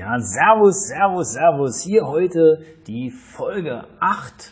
Ja, Servus, Servus, Servus. Hier heute die Folge 8.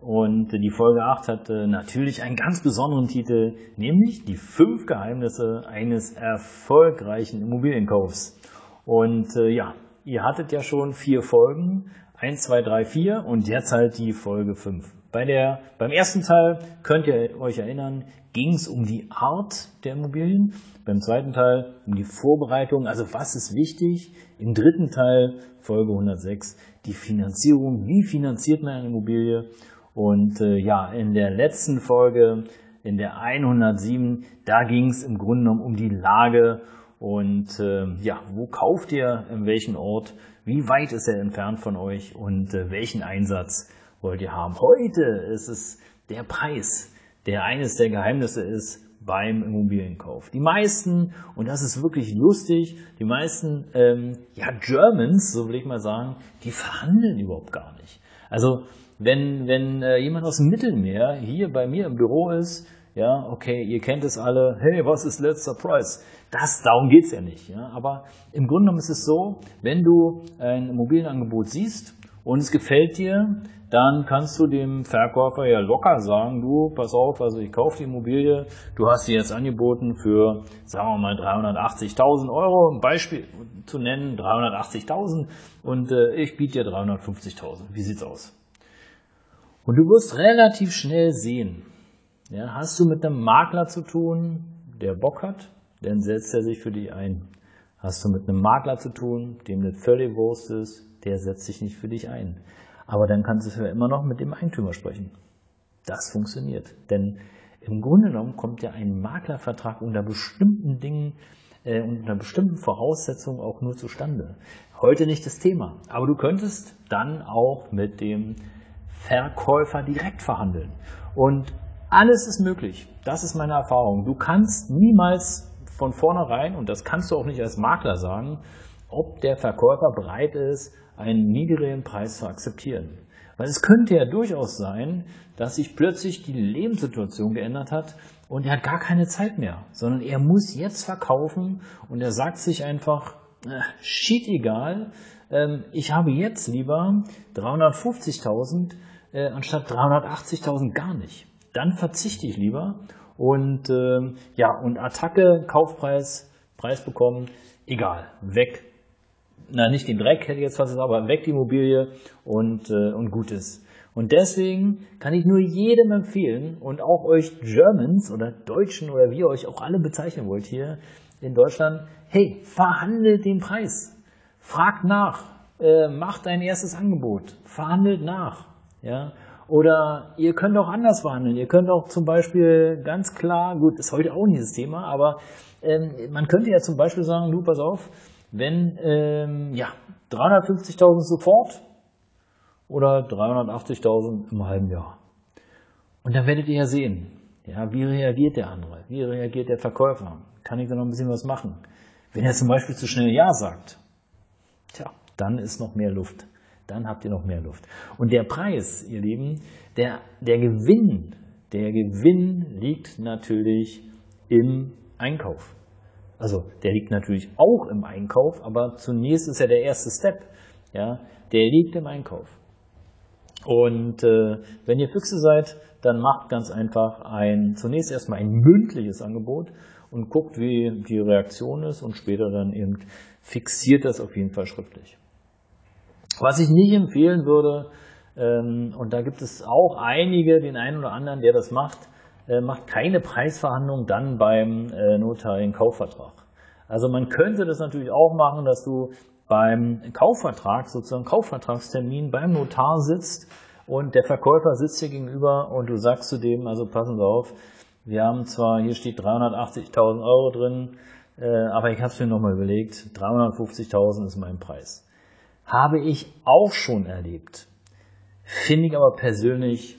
Und die Folge 8 hat natürlich einen ganz besonderen Titel, nämlich die fünf Geheimnisse eines erfolgreichen Immobilienkaufs. Und äh, ja, ihr hattet ja schon vier Folgen. 1, 2, 3, 4 und jetzt halt die Folge 5. Bei der, beim ersten Teil könnt ihr euch erinnern, ging es um die Art der Immobilien. Beim zweiten Teil um die Vorbereitung, also was ist wichtig. Im dritten Teil, Folge 106, die Finanzierung. Wie finanziert man eine Immobilie? Und äh, ja, in der letzten Folge, in der 107, da ging es im Grunde genommen um die Lage und äh, ja, wo kauft ihr, in welchem Ort, wie weit ist er entfernt von euch und äh, welchen Einsatz wollt ihr haben. Heute ist es der Preis, der eines der Geheimnisse ist beim Immobilienkauf. Die meisten, und das ist wirklich lustig, die meisten ähm, ja, Germans, so will ich mal sagen, die verhandeln überhaupt gar nicht. Also wenn, wenn äh, jemand aus dem Mittelmeer hier bei mir im Büro ist, ja, okay, ihr kennt es alle, hey, was ist letzter Preis? Das, darum geht's ja nicht. Ja? Aber im Grunde genommen ist es so, wenn du ein Immobilienangebot siehst und es gefällt dir, dann kannst du dem Verkäufer ja locker sagen, du, pass auf, also ich kaufe die Immobilie, du hast sie jetzt angeboten für, sagen wir mal, 380.000 Euro, ein Beispiel zu nennen, 380.000 und äh, ich biete dir 350.000. Wie sieht's aus? Und du wirst relativ schnell sehen, ja, hast du mit einem Makler zu tun, der Bock hat, dann setzt er sich für dich ein. Hast du mit einem Makler zu tun, dem das völlig Wurst ist, der setzt sich nicht für dich ein. Aber dann kannst du ja immer noch mit dem Eigentümer sprechen. Das funktioniert. Denn im Grunde genommen kommt ja ein Maklervertrag unter bestimmten Dingen, äh, unter bestimmten Voraussetzungen auch nur zustande. Heute nicht das Thema. Aber du könntest dann auch mit dem Verkäufer direkt verhandeln. Und alles ist möglich. Das ist meine Erfahrung. Du kannst niemals von vornherein, und das kannst du auch nicht als Makler sagen, ob der Verkäufer bereit ist, einen niedrigen Preis zu akzeptieren. Weil es könnte ja durchaus sein, dass sich plötzlich die Lebenssituation geändert hat und er hat gar keine Zeit mehr, sondern er muss jetzt verkaufen und er sagt sich einfach, äh, shit egal, ähm, ich habe jetzt lieber 350.000 äh, anstatt 380.000 gar nicht dann verzichte ich lieber und äh, ja und Attacke Kaufpreis Preis bekommen egal weg na nicht den Dreck hätte ich jetzt fast gesagt aber weg die Immobilie und äh, und gut ist und deswegen kann ich nur jedem empfehlen und auch euch Germans oder Deutschen oder wie ihr euch auch alle bezeichnen wollt hier in Deutschland hey verhandelt den Preis. Fragt nach. Äh, macht ein erstes Angebot. Verhandelt nach ja. Oder ihr könnt auch anders verhandeln. Ihr könnt auch zum Beispiel ganz klar, gut, ist heute auch nicht das Thema, aber ähm, man könnte ja zum Beispiel sagen, du, pass auf, wenn ähm, ja 350.000 sofort oder 380.000 im halben Jahr. Und dann werdet ihr ja sehen, ja, wie reagiert der andere, wie reagiert der Verkäufer, kann ich da noch ein bisschen was machen. Wenn er zum Beispiel zu schnell Ja sagt, tja, dann ist noch mehr Luft dann habt ihr noch mehr Luft. Und der Preis, ihr Lieben, der, der Gewinn, der Gewinn liegt natürlich im Einkauf. Also der liegt natürlich auch im Einkauf, aber zunächst ist ja der erste Step, ja, der liegt im Einkauf. Und äh, wenn ihr Füchse seid, dann macht ganz einfach ein zunächst erstmal ein mündliches Angebot und guckt, wie die Reaktion ist und später dann eben fixiert das auf jeden Fall schriftlich. Was ich nicht empfehlen würde, ähm, und da gibt es auch einige, den einen oder anderen, der das macht, macht keine Preisverhandlung dann beim äh, notariellen Kaufvertrag. Also man könnte das natürlich auch machen, dass du beim Kaufvertrag, sozusagen Kaufvertragstermin beim Notar sitzt und der Verkäufer sitzt dir gegenüber und du sagst zu dem, also passen Sie auf, wir haben zwar, hier steht 380.000 Euro drin, äh, aber ich habe es mir nochmal überlegt, 350.000 ist mein Preis habe ich auch schon erlebt. finde ich aber persönlich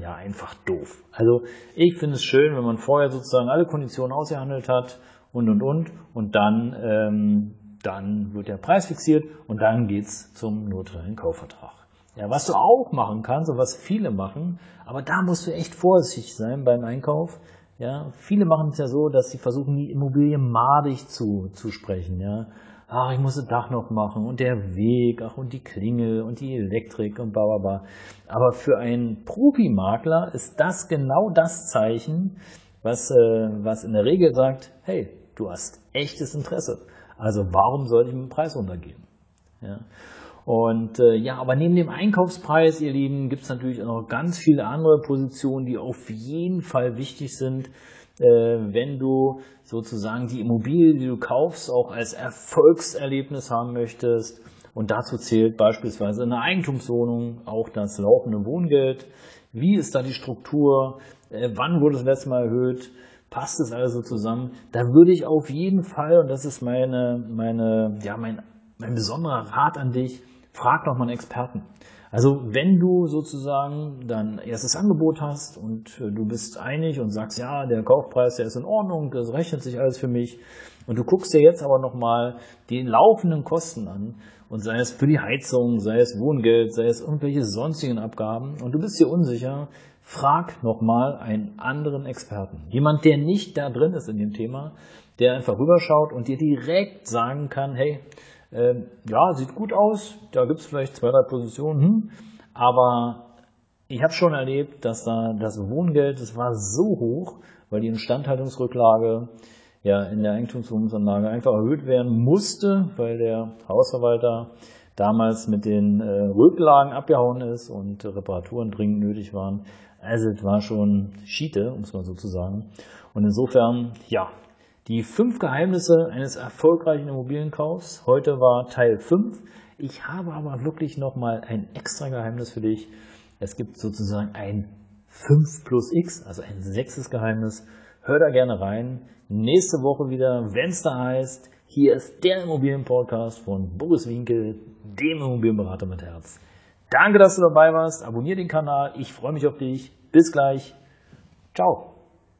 ja einfach doof. Also ich finde es schön, wenn man vorher sozusagen alle Konditionen ausgehandelt hat und und und und dann, ähm, dann wird der Preis fixiert und dann geht's zum notariellen Kaufvertrag. Ja, was du auch machen kannst und was viele machen, aber da musst du echt vorsichtig sein beim Einkauf. Ja, viele machen es ja so, dass sie versuchen, die Immobilie madig zu, zu sprechen. Ja, ach, ich muss das Dach noch machen und der Weg, ach, und die Klingel und die Elektrik und bla, bla, bla. Aber für einen Profimakler ist das genau das Zeichen, was, äh, was in der Regel sagt, hey, du hast echtes Interesse. Also warum sollte ich mit dem Preis runtergehen? Ja. Und äh, ja, aber neben dem Einkaufspreis, ihr Lieben, gibt es natürlich auch noch ganz viele andere Positionen, die auf jeden Fall wichtig sind, wenn du sozusagen die Immobilie, die du kaufst, auch als Erfolgserlebnis haben möchtest. Und dazu zählt beispielsweise eine Eigentumswohnung auch das laufende Wohngeld. Wie ist da die Struktur? Äh, wann wurde das letzte Mal erhöht? Passt es also zusammen? Da würde ich auf jeden Fall, und das ist meine, meine, ja, mein, mein besonderer Rat an dich, frag doch mal einen Experten. Also wenn du sozusagen dein erstes Angebot hast und äh, du bist einig und sagst, ja, der Kaufpreis, der ist in Ordnung, das rechnet sich alles für mich und du guckst dir jetzt aber nochmal die laufenden Kosten an und sei es für die Heizung, sei es Wohngeld, sei es irgendwelche sonstigen Abgaben und du bist dir unsicher, frag nochmal einen anderen Experten. Jemand, der nicht da drin ist in dem Thema, der einfach rüberschaut und dir direkt sagen kann, hey, ähm, ja, sieht gut aus, da gibt es vielleicht zwei, drei Positionen, hm, aber ich habe schon erlebt, dass da das Wohngeld, das war so hoch, weil die Instandhaltungsrücklage ja in der Eigentumswohnungsanlage einfach erhöht werden musste, weil der Hausverwalter damals mit den äh, Rücklagen abgehauen ist und Reparaturen dringend nötig waren. Also es war schon Schiete, um es mal so zu sagen. Und insofern, ja, die fünf Geheimnisse eines erfolgreichen Immobilienkaufs. Heute war Teil 5. Ich habe aber wirklich nochmal ein extra Geheimnis für dich. Es gibt sozusagen ein 5 plus X, also ein sechstes Geheimnis. Hör da gerne rein. Nächste Woche wieder, wenn es da heißt, hier ist der Immobilienpodcast von Boris Winkel, dem Immobilienberater mit Herz. Danke, dass du dabei warst. Abonnier den Kanal. Ich freue mich auf dich. Bis gleich. Ciao.